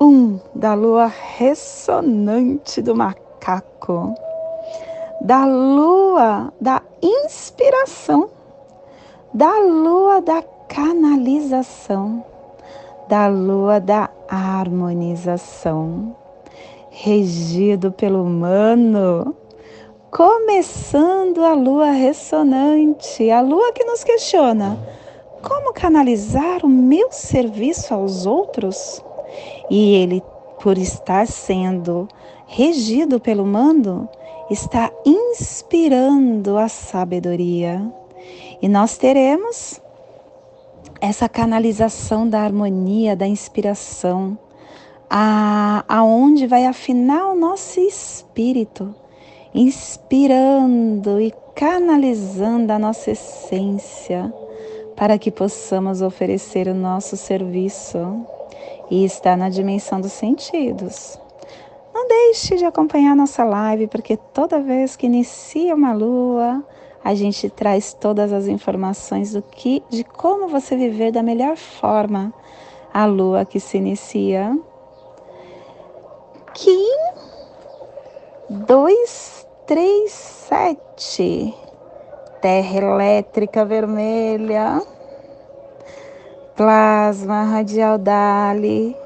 um da lua ressonante do macaco, da lua da inspiração, da lua da canalização, da lua da harmonização, regido pelo humano. Começando a lua ressonante, a lua que nos questiona: como canalizar o meu serviço aos outros? E ele, por estar sendo regido pelo mando, está inspirando a sabedoria. E nós teremos essa canalização da harmonia, da inspiração, a, aonde vai afinar o nosso espírito, inspirando e canalizando a nossa essência para que possamos oferecer o nosso serviço e está na dimensão dos sentidos. Não deixe de acompanhar nossa live, porque toda vez que inicia uma lua, a gente traz todas as informações do que, de como você viver da melhor forma a lua que se inicia. Kim 237 Terra elétrica vermelha Plasma radial Dali,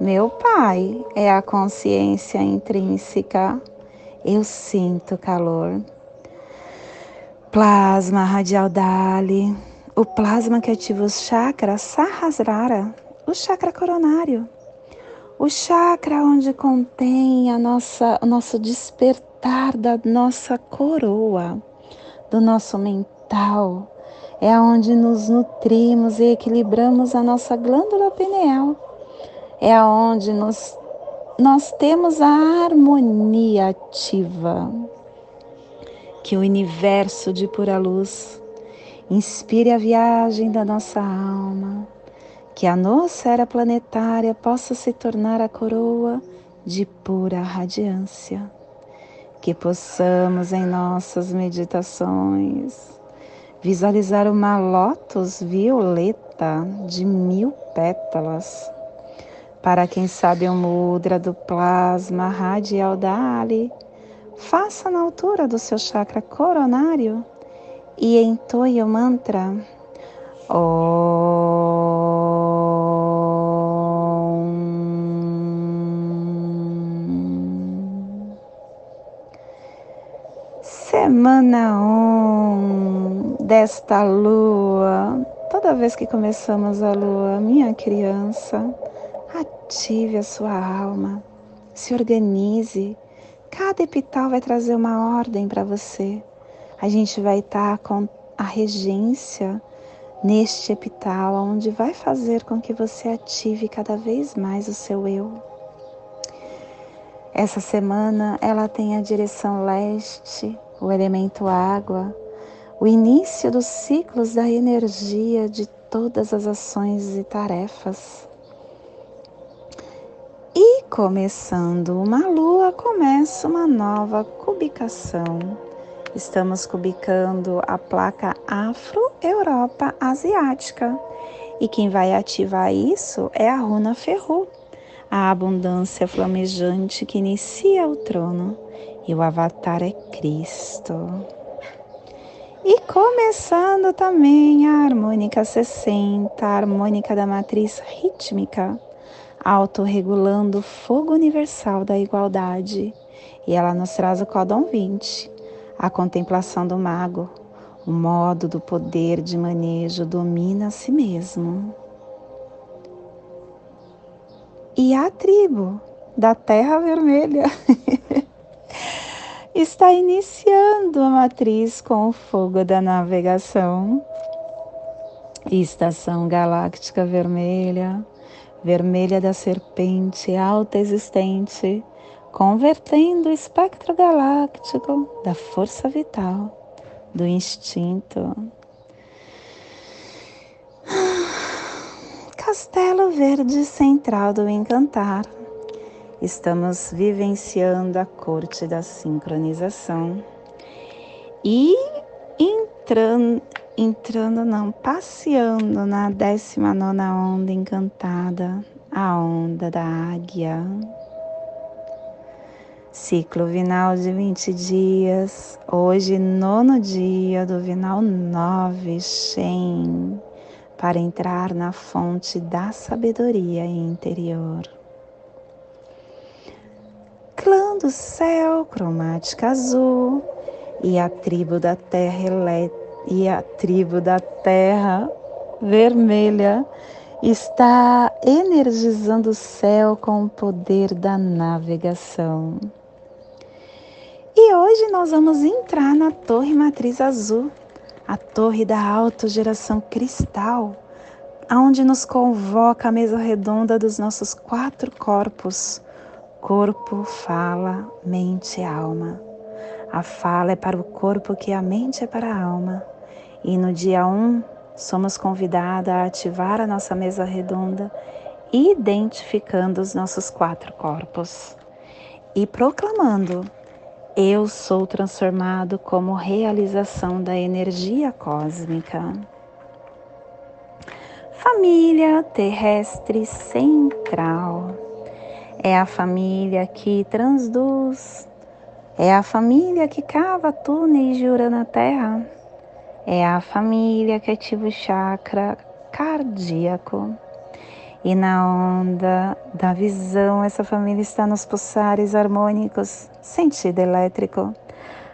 meu pai, é a consciência intrínseca. Eu sinto calor. Plasma radial Dali, o plasma que ativa os chakras Sahasrara, o chakra coronário. O chakra onde contém a nossa, o nosso despertar da nossa coroa, do nosso mental, é onde nos nutrimos e equilibramos a nossa glândula pineal. É onde nos, nós temos a harmonia ativa. Que o universo de pura luz inspire a viagem da nossa alma. Que a nossa era planetária possa se tornar a coroa de pura radiância. Que possamos em nossas meditações visualizar uma lótus violeta de mil pétalas. Para quem sabe o mudra do plasma radial da Ali, faça na altura do seu chakra coronário e entoie o mantra. Semana 1 desta lua. Toda vez que começamos a lua, minha criança, ative a sua alma, se organize. Cada epital vai trazer uma ordem para você. A gente vai estar tá com a regência neste epital, onde vai fazer com que você ative cada vez mais o seu eu. Essa semana ela tem a direção leste, o elemento água, o início dos ciclos da energia de todas as ações e tarefas. E começando uma lua, começa uma nova cubicação. Estamos cubicando a placa Afro-Europa Asiática. E quem vai ativar isso é a runa Ferru, a abundância flamejante que inicia o trono. E o avatar é Cristo. E começando também a harmônica 60, a harmônica da matriz rítmica, autorregulando o fogo universal da igualdade. E ela nos traz o códon 20, a contemplação do mago, o modo do poder de manejo domina a si mesmo. E a tribo da Terra Vermelha. está iniciando a matriz com o fogo da navegação. Estação Galáctica Vermelha, vermelha da serpente alta existente, convertendo o espectro galáctico da força vital, do instinto. Castelo Verde Central do Encantar. Estamos vivenciando a corte da sincronização e entrando, entrando não, passeando na 19 onda encantada, a onda da águia. Ciclo vinal de 20 dias, hoje nono dia do vinal 9, Shen, para entrar na fonte da sabedoria interior. Clã do céu, cromática azul, e a tribo da terra elétrica e a tribo da terra vermelha está energizando o céu com o poder da navegação. E hoje nós vamos entrar na Torre Matriz Azul, a torre da autogeração cristal, aonde nos convoca a mesa redonda dos nossos quatro corpos: corpo, fala, mente e alma. A fala é para o corpo que a mente é para a alma. E no dia 1, somos convidados a ativar a nossa mesa redonda, identificando os nossos quatro corpos e proclamando: Eu sou transformado como realização da energia cósmica. Família terrestre central é a família que transduz, é a família que cava túneis de Urano na Terra. É a família que ativa o chakra cardíaco. E na onda da visão, essa família está nos pulsares harmônicos, sentido elétrico,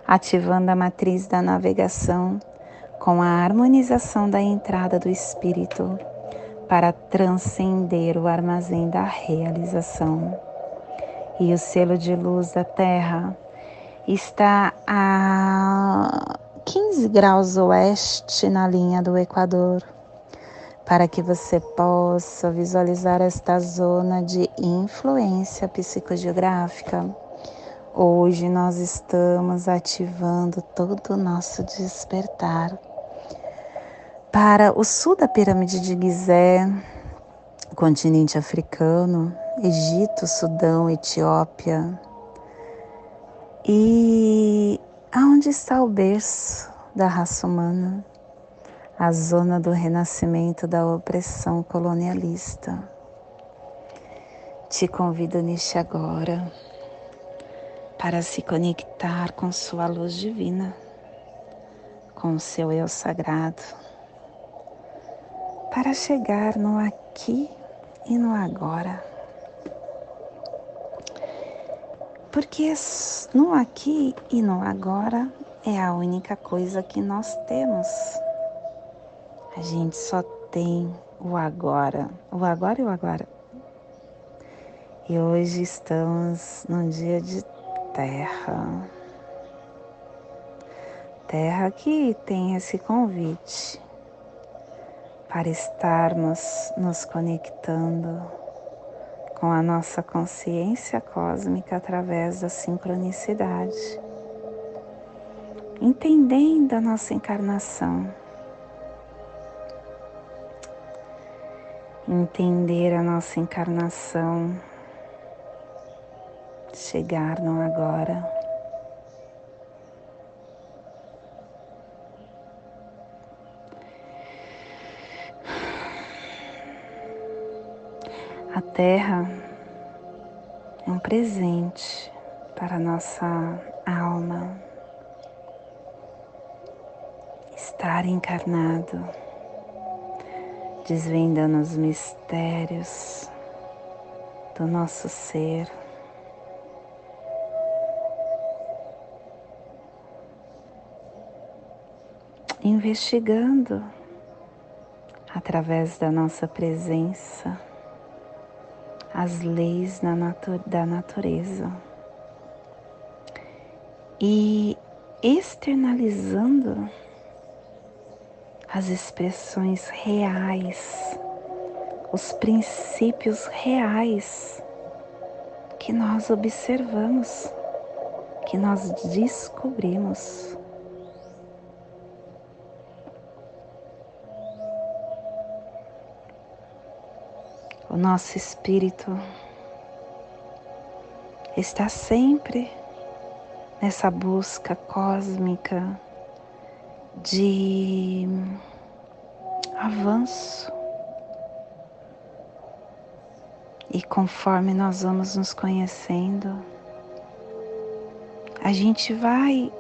ativando a matriz da navegação com a harmonização da entrada do espírito para transcender o armazém da realização. E o selo de luz da Terra está a 15 graus oeste na linha do Equador, para que você possa visualizar esta zona de influência psicogeográfica. Hoje nós estamos ativando todo o nosso despertar para o sul da pirâmide de Gizé, continente africano, Egito, Sudão, Etiópia e Aonde está o berço da raça humana? A zona do renascimento da opressão colonialista. Te convido neste agora para se conectar com sua luz divina, com seu eu sagrado, para chegar no aqui e no agora Porque no aqui e no agora é a única coisa que nós temos. A gente só tem o agora, o agora e o agora. E hoje estamos num dia de terra. Terra que tem esse convite para estarmos nos conectando com a nossa consciência cósmica através da sincronicidade, entendendo a nossa encarnação, entender a nossa encarnação, chegar no agora. Terra é um presente para a nossa alma. Estar encarnado, desvendando os mistérios do nosso ser. Investigando através da nossa presença as leis da natureza e externalizando as expressões reais os princípios reais que nós observamos, que nós descobrimos. Nosso espírito está sempre nessa busca cósmica de avanço. E conforme nós vamos nos conhecendo, a gente vai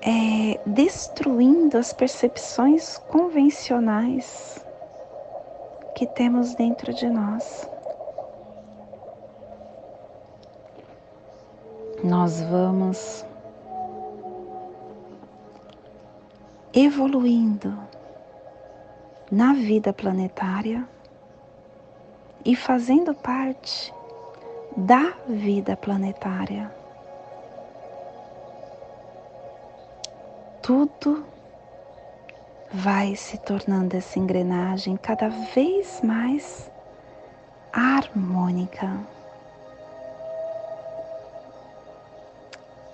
é, destruindo as percepções convencionais que temos dentro de nós. Nós vamos evoluindo na vida planetária e fazendo parte da vida planetária. Tudo vai se tornando essa engrenagem cada vez mais harmônica.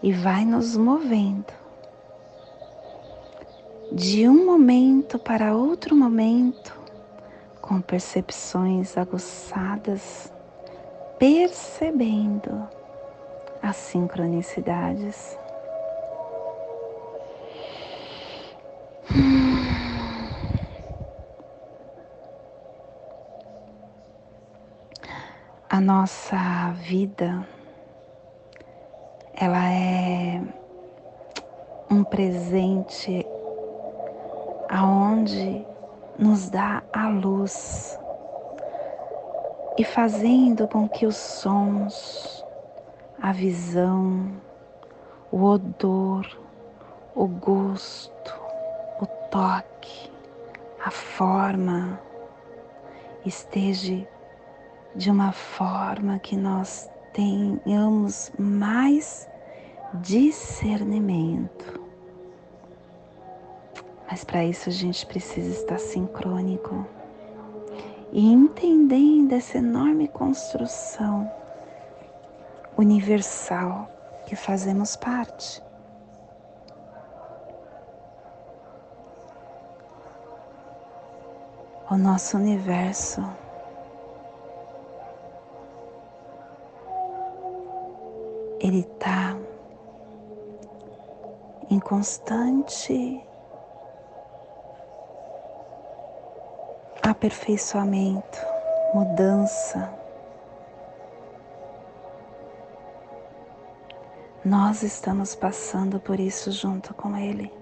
E vai nos movendo de um momento para outro momento, com percepções aguçadas, percebendo as sincronicidades. A nossa vida, ela é um presente aonde nos dá a luz e fazendo com que os sons, a visão, o odor, o gosto, o toque, a forma esteja de uma forma que nós tenhamos mais discernimento mas para isso a gente precisa estar sincrônico e entendendo essa enorme construção universal que fazemos parte. O nosso universo ele está em constante aperfeiçoamento, mudança. Nós estamos passando por isso junto com Ele.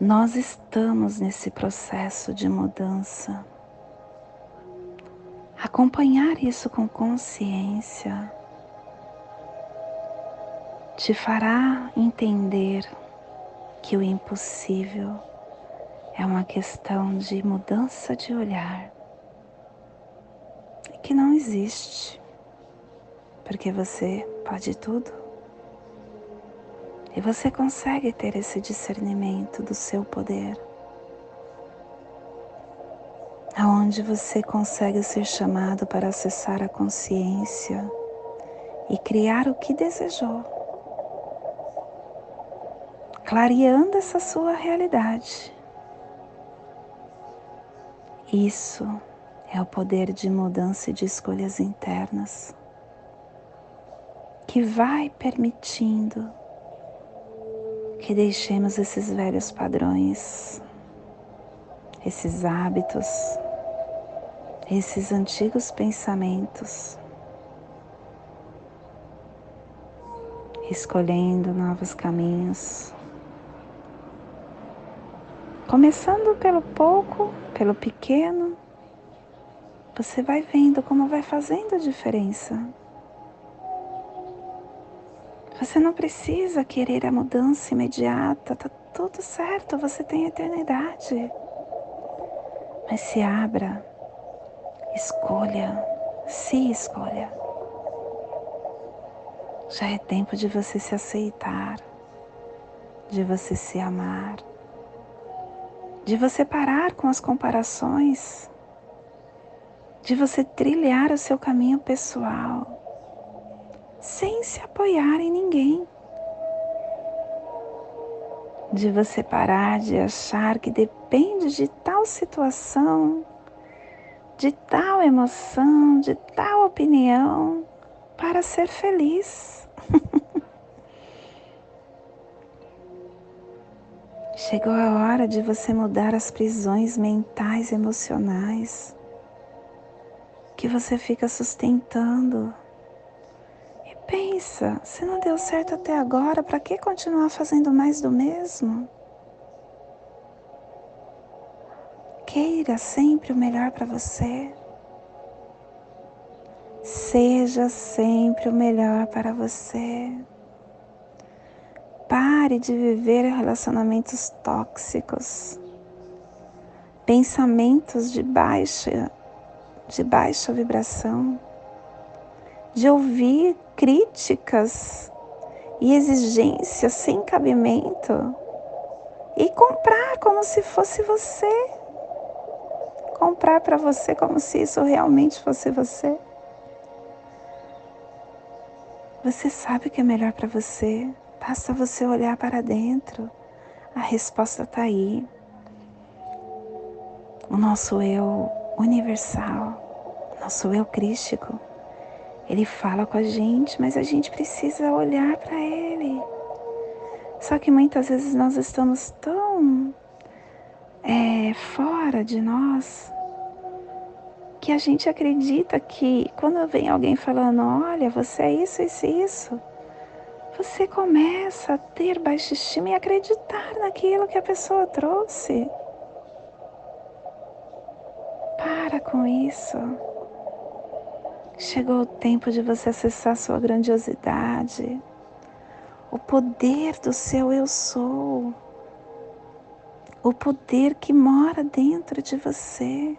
Nós estamos nesse processo de mudança. Acompanhar isso com consciência te fará entender que o impossível é uma questão de mudança de olhar que não existe, porque você pode tudo. E você consegue ter esse discernimento do seu poder, aonde você consegue ser chamado para acessar a consciência e criar o que desejou, clareando essa sua realidade. Isso é o poder de mudança e de escolhas internas que vai permitindo que deixemos esses velhos padrões, esses hábitos, esses antigos pensamentos, escolhendo novos caminhos, começando pelo pouco pelo pequeno, você vai vendo como vai fazendo a diferença. Você não precisa querer a mudança imediata, tá tudo certo, você tem eternidade. Mas se abra, escolha, se escolha. Já é tempo de você se aceitar, de você se amar de você parar com as comparações, de você trilhar o seu caminho pessoal, sem se apoiar em ninguém. De você parar de achar que depende de tal situação, de tal emoção, de tal opinião para ser feliz. Chegou a hora de você mudar as prisões mentais e emocionais que você fica sustentando. E pensa, se não deu certo até agora, para que continuar fazendo mais do mesmo? Queira sempre o melhor para você. Seja sempre o melhor para você. Pare de viver relacionamentos tóxicos, pensamentos de baixa, de baixa vibração, de ouvir críticas e exigências sem cabimento e comprar como se fosse você. Comprar para você como se isso realmente fosse você. Você sabe o que é melhor para você. Basta você olhar para dentro, a resposta está aí. O nosso eu universal, nosso eu crístico, ele fala com a gente, mas a gente precisa olhar para ele. Só que muitas vezes nós estamos tão é, fora de nós que a gente acredita que quando vem alguém falando, olha, você é isso, isso, isso, você começa a ter baixa estima e acreditar naquilo que a pessoa trouxe. Para com isso. Chegou o tempo de você acessar sua grandiosidade, o poder do seu eu sou, o poder que mora dentro de você.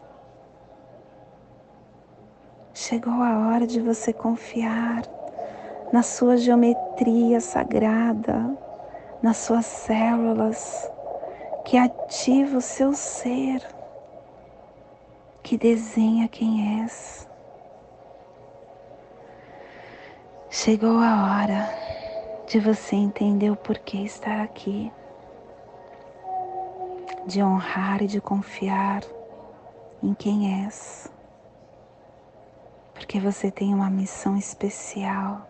Chegou a hora de você confiar na sua geometria sagrada, nas suas células, que ativa o seu ser, que desenha quem és. Chegou a hora de você entender o porquê estar aqui, de honrar e de confiar em quem és, porque você tem uma missão especial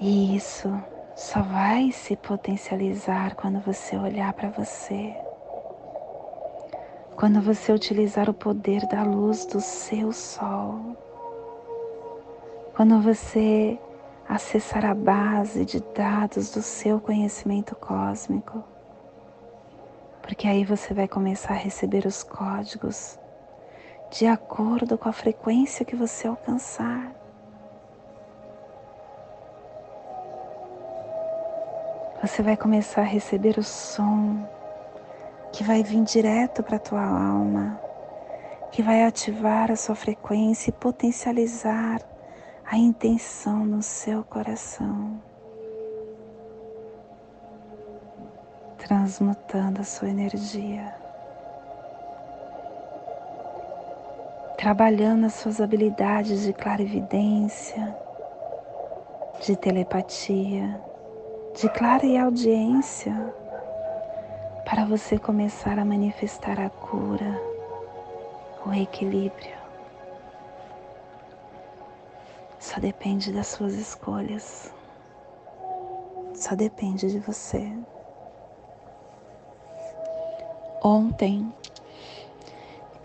E isso só vai se potencializar quando você olhar para você. Quando você utilizar o poder da luz do seu sol. Quando você acessar a base de dados do seu conhecimento cósmico. Porque aí você vai começar a receber os códigos de acordo com a frequência que você alcançar. você vai começar a receber o som que vai vir direto para a tua alma, que vai ativar a sua frequência e potencializar a intenção no seu coração, transmutando a sua energia, trabalhando as suas habilidades de clarividência, de telepatia de clara e audiência para você começar a manifestar a cura, o equilíbrio. Só depende das suas escolhas. Só depende de você. Ontem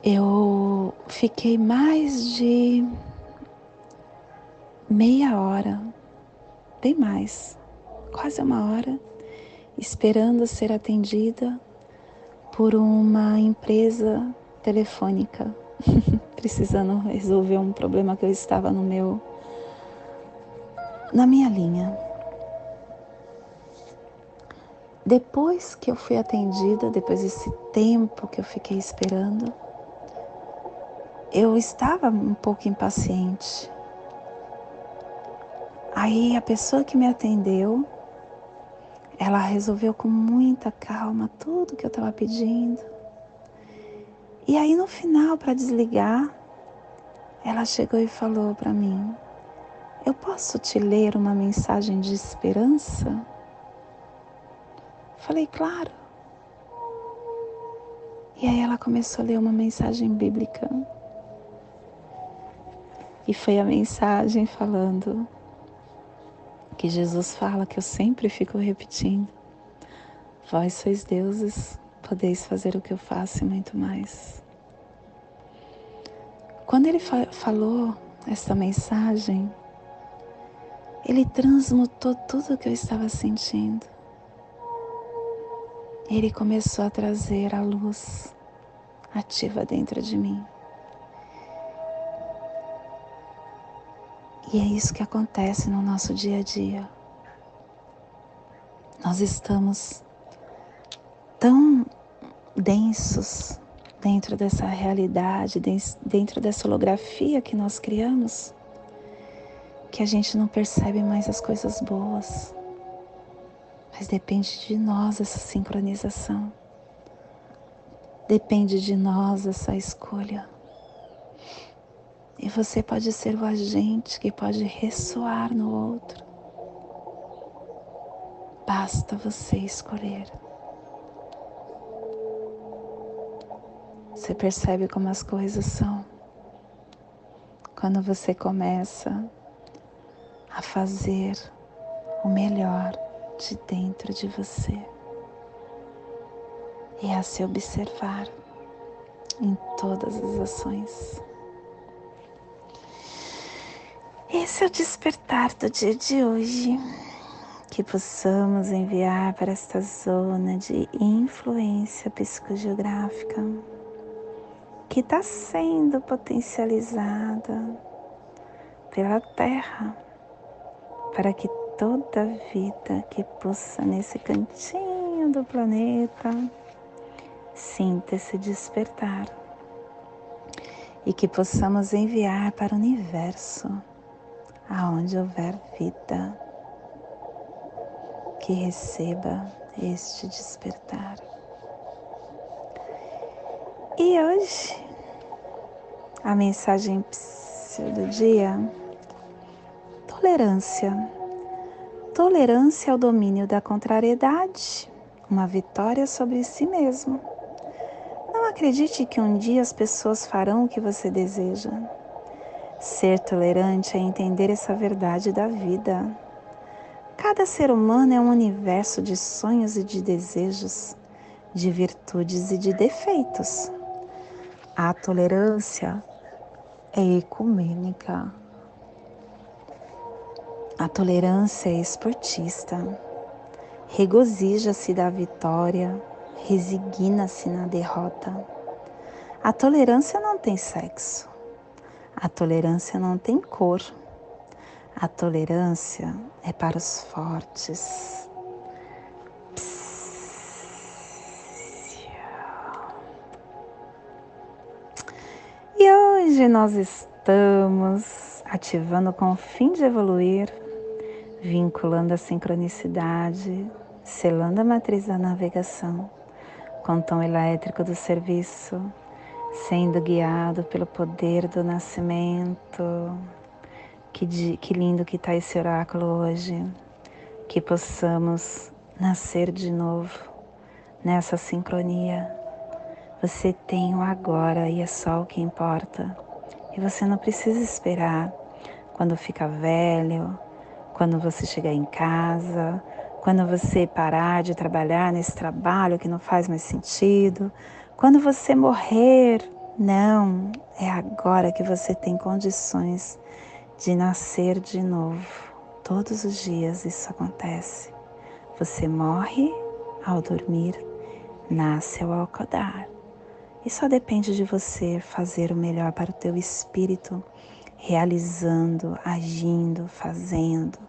eu fiquei mais de meia hora, bem mais, quase uma hora esperando ser atendida por uma empresa telefônica, precisando resolver um problema que eu estava no meu na minha linha. Depois que eu fui atendida, depois desse tempo que eu fiquei esperando, eu estava um pouco impaciente. Aí a pessoa que me atendeu ela resolveu com muita calma tudo que eu estava pedindo. E aí no final, para desligar, ela chegou e falou para mim: Eu posso te ler uma mensagem de esperança? Falei, claro. E aí ela começou a ler uma mensagem bíblica. E foi a mensagem falando que Jesus fala que eu sempre fico repetindo. Vós sois deuses, podeis fazer o que eu faço e muito mais. Quando ele fa falou essa mensagem, ele transmutou tudo o que eu estava sentindo. Ele começou a trazer a luz ativa dentro de mim. E é isso que acontece no nosso dia a dia. Nós estamos tão densos dentro dessa realidade, dentro dessa holografia que nós criamos, que a gente não percebe mais as coisas boas. Mas depende de nós essa sincronização. Depende de nós essa escolha. E você pode ser o agente que pode ressoar no outro. Basta você escolher. Você percebe como as coisas são quando você começa a fazer o melhor de dentro de você e a se observar em todas as ações. Esse é o despertar do dia de hoje. Que possamos enviar para esta zona de influência psicogeográfica que está sendo potencializada pela Terra para que toda vida que pulsa nesse cantinho do planeta sinta esse despertar e que possamos enviar para o universo, aonde houver vida, que receba este despertar. E hoje, a mensagem do dia: tolerância. Tolerância ao domínio da contrariedade, uma vitória sobre si mesmo. Não acredite que um dia as pessoas farão o que você deseja. Ser tolerante é entender essa verdade da vida. Cada ser humano é um universo de sonhos e de desejos, de virtudes e de defeitos. A tolerância é ecumênica. A tolerância é esportista. Regozija-se da vitória, resigna-se na derrota. A tolerância não tem sexo. A tolerância não tem cor. A tolerância é para os fortes. E hoje nós estamos ativando com o fim de evoluir vinculando a sincronicidade, selando a matriz da navegação com o tom elétrico do serviço, sendo guiado pelo poder do nascimento. Que, que lindo que está esse oráculo hoje, que possamos nascer de novo nessa sincronia. Você tem o agora e é só o que importa. E você não precisa esperar quando fica velho, quando você chegar em casa, quando você parar de trabalhar nesse trabalho que não faz mais sentido, quando você morrer, não, é agora que você tem condições de nascer de novo. Todos os dias isso acontece. Você morre ao dormir, nasce ao acordar. E só depende de você fazer o melhor para o teu espírito realizando, agindo, fazendo,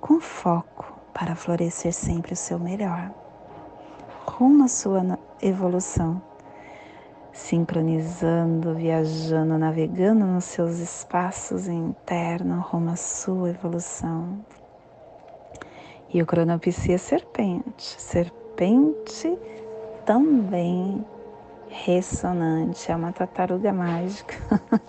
com foco para florescer sempre o seu melhor, rumo à sua evolução, sincronizando, viajando, navegando nos seus espaços internos rumo à sua evolução. E o cronopsia serpente. Serpente também ressonante, é uma tartaruga mágica.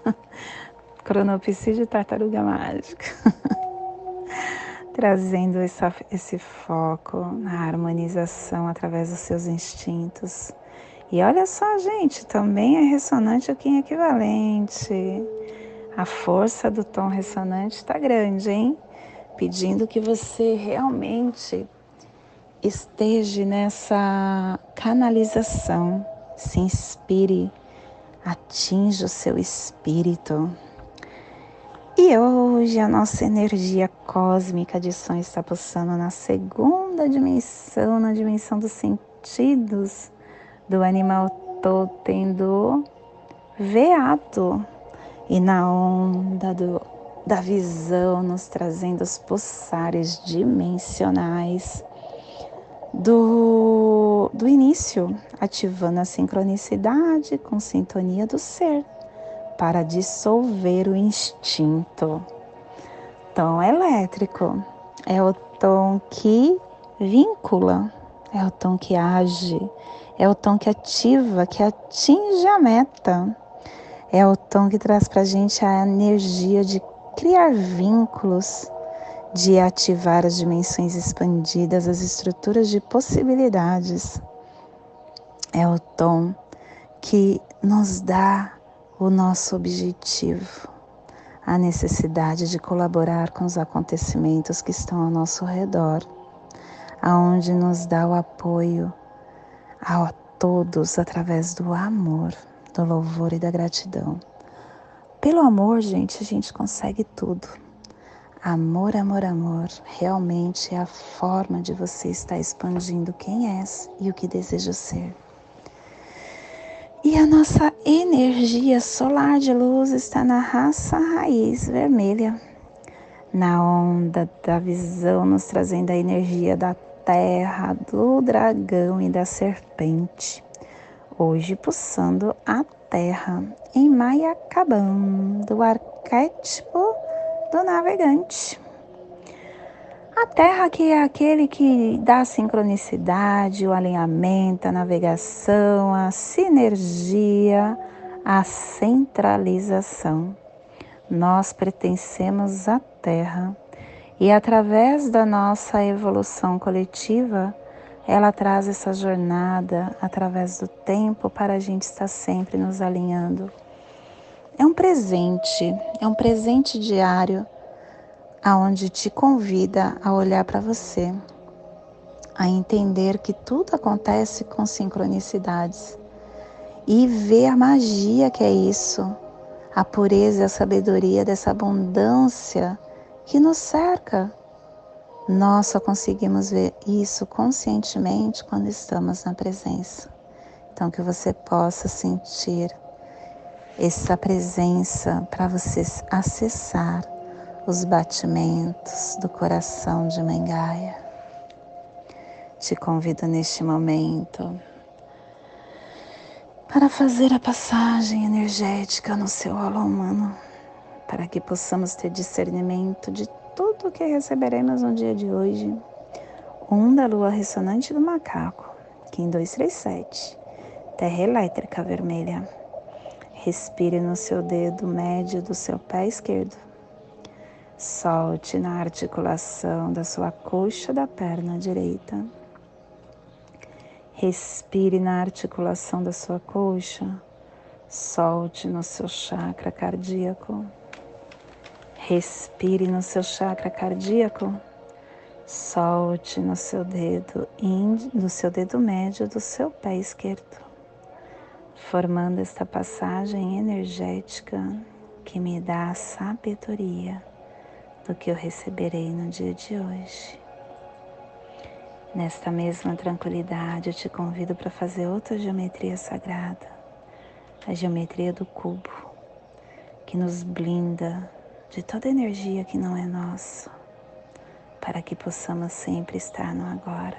Cronopsia de tartaruga mágica. Trazendo essa, esse foco na harmonização através dos seus instintos. E olha só, gente, também é ressonante o Kim equivalente. A força do tom ressonante está grande, hein? Pedindo que você realmente esteja nessa canalização, se inspire, atinja o seu espírito. E hoje a nossa energia cósmica de som está pulsando na segunda dimensão, na dimensão dos sentidos do animal totem do veado e na onda do, da visão nos trazendo os pulsares dimensionais do, do início, ativando a sincronicidade com sintonia do ser para dissolver o instinto. Tom elétrico é o tom que vincula, é o tom que age, é o tom que ativa, que atinge a meta. É o tom que traz para a gente a energia de criar vínculos, de ativar as dimensões expandidas, as estruturas de possibilidades. É o tom que nos dá o nosso objetivo, a necessidade de colaborar com os acontecimentos que estão ao nosso redor, aonde nos dá o apoio a todos através do amor, do louvor e da gratidão. Pelo amor, gente, a gente consegue tudo. Amor, amor, amor, realmente é a forma de você estar expandindo quem é e o que deseja ser. E a nossa energia solar de luz está na raça raiz vermelha, na onda da visão, nos trazendo a energia da terra, do dragão e da serpente. Hoje pulsando a terra em Mayacaban, do arquétipo do navegante. A Terra que é aquele que dá a sincronicidade, o alinhamento, a navegação, a sinergia, a centralização. Nós pertencemos à Terra e através da nossa evolução coletiva, ela traz essa jornada através do tempo para a gente estar sempre nos alinhando é um presente, é um presente diário aonde te convida a olhar para você, a entender que tudo acontece com sincronicidades e ver a magia que é isso, a pureza e a sabedoria dessa abundância que nos cerca. Nós só conseguimos ver isso conscientemente quando estamos na presença. Então, que você possa sentir essa presença para você acessar os batimentos do coração de Mengaia. Te convido neste momento para fazer a passagem energética no seu holo humano, para que possamos ter discernimento de tudo o que receberemos no dia de hoje. Um da lua ressonante do macaco, Kim 237, terra elétrica vermelha. Respire no seu dedo médio do seu pé esquerdo. Solte na articulação da sua coxa da perna direita. Respire na articulação da sua coxa. Solte no seu chakra cardíaco. Respire no seu chakra cardíaco. Solte no seu dedo no seu dedo médio do seu pé esquerdo formando esta passagem energética que me dá sabedoria do que eu receberei no dia de hoje. Nesta mesma tranquilidade, eu te convido para fazer outra geometria sagrada, a geometria do cubo, que nos blinda de toda energia que não é nossa, para que possamos sempre estar no agora.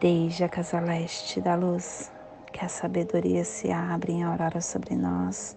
Desde a casa leste da luz, que a sabedoria se abra em aurora sobre nós,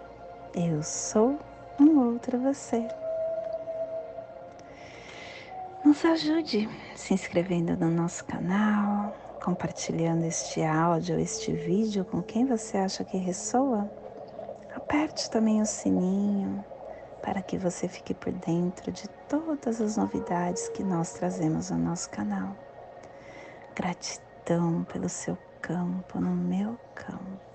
eu sou um outro você. Nos ajude se inscrevendo no nosso canal, compartilhando este áudio, este vídeo com quem você acha que ressoa. Aperte também o sininho para que você fique por dentro de todas as novidades que nós trazemos no nosso canal. Gratidão pelo seu campo no meu campo.